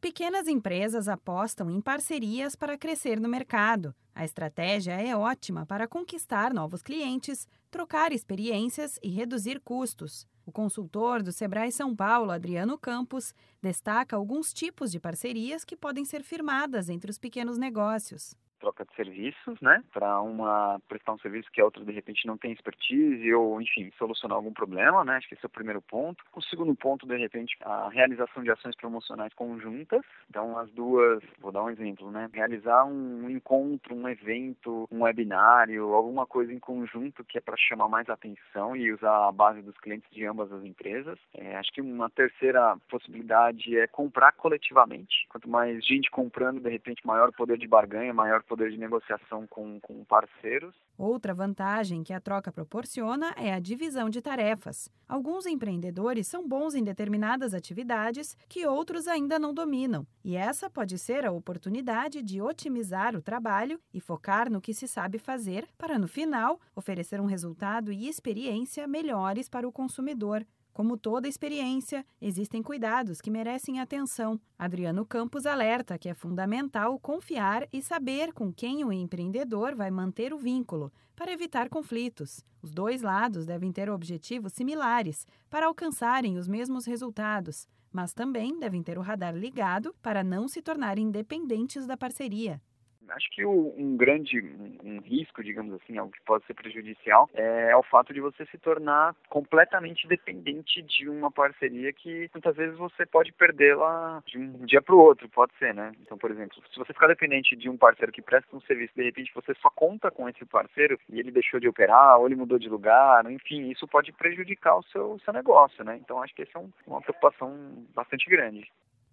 Pequenas empresas apostam em parcerias para crescer no mercado. A estratégia é ótima para conquistar novos clientes, trocar experiências e reduzir custos. O consultor do Sebrae São Paulo, Adriano Campos, destaca alguns tipos de parcerias que podem ser firmadas entre os pequenos negócios troca de serviços, né, para uma prestar um serviço que a outra de repente não tem expertise ou, enfim, solucionar algum problema, né? Acho que esse é o primeiro ponto. O segundo ponto, de repente, a realização de ações promocionais conjuntas. Então, as duas, vou dar um exemplo, né? Realizar um encontro, um evento, um webinário, alguma coisa em conjunto que é para chamar mais atenção e usar a base dos clientes de ambas as empresas. É, acho que uma terceira possibilidade é comprar coletivamente. Quanto mais gente comprando, de repente, maior poder de barganha, maior poder de negociação com, com parceiros. Outra vantagem que a troca proporciona é a divisão de tarefas. Alguns empreendedores são bons em determinadas atividades que outros ainda não dominam, e essa pode ser a oportunidade de otimizar o trabalho e focar no que se sabe fazer para, no final, oferecer um resultado e experiência melhores para o consumidor. Como toda experiência, existem cuidados que merecem atenção. Adriano Campos alerta que é fundamental confiar e saber com quem o empreendedor vai manter o vínculo, para evitar conflitos. Os dois lados devem ter objetivos similares para alcançarem os mesmos resultados, mas também devem ter o radar ligado para não se tornarem dependentes da parceria acho que o, um grande um, um, risco, digamos assim, algo que pode ser prejudicial, é, é, o fato de você se tornar completamente dependente de uma parceria que muitas vezes você pode perdê-la de um dia para o outro, pode ser, né? Então, por exemplo, se você ficar dependente de um parceiro que presta um serviço, de repente você só conta com esse parceiro e ele deixou de operar, ou ele mudou de lugar, enfim, isso pode prejudicar o seu, seu negócio, né? Então, acho que essa é um, uma preocupação bastante grande.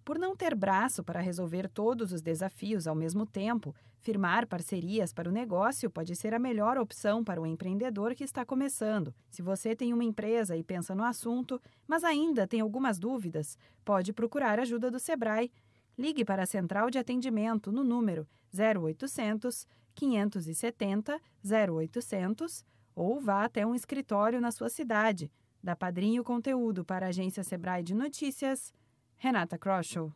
Por não ter braço para resolver todos os desafios ao mesmo tempo, firmar parcerias para o negócio pode ser a melhor opção para o empreendedor que está começando. Se você tem uma empresa e pensa no assunto, mas ainda tem algumas dúvidas, pode procurar ajuda do Sebrae. Ligue para a central de atendimento no número 0800 570 0800 ou vá até um escritório na sua cidade. Da Padrinho Conteúdo para a agência Sebrae de Notícias. Renata Kroschel.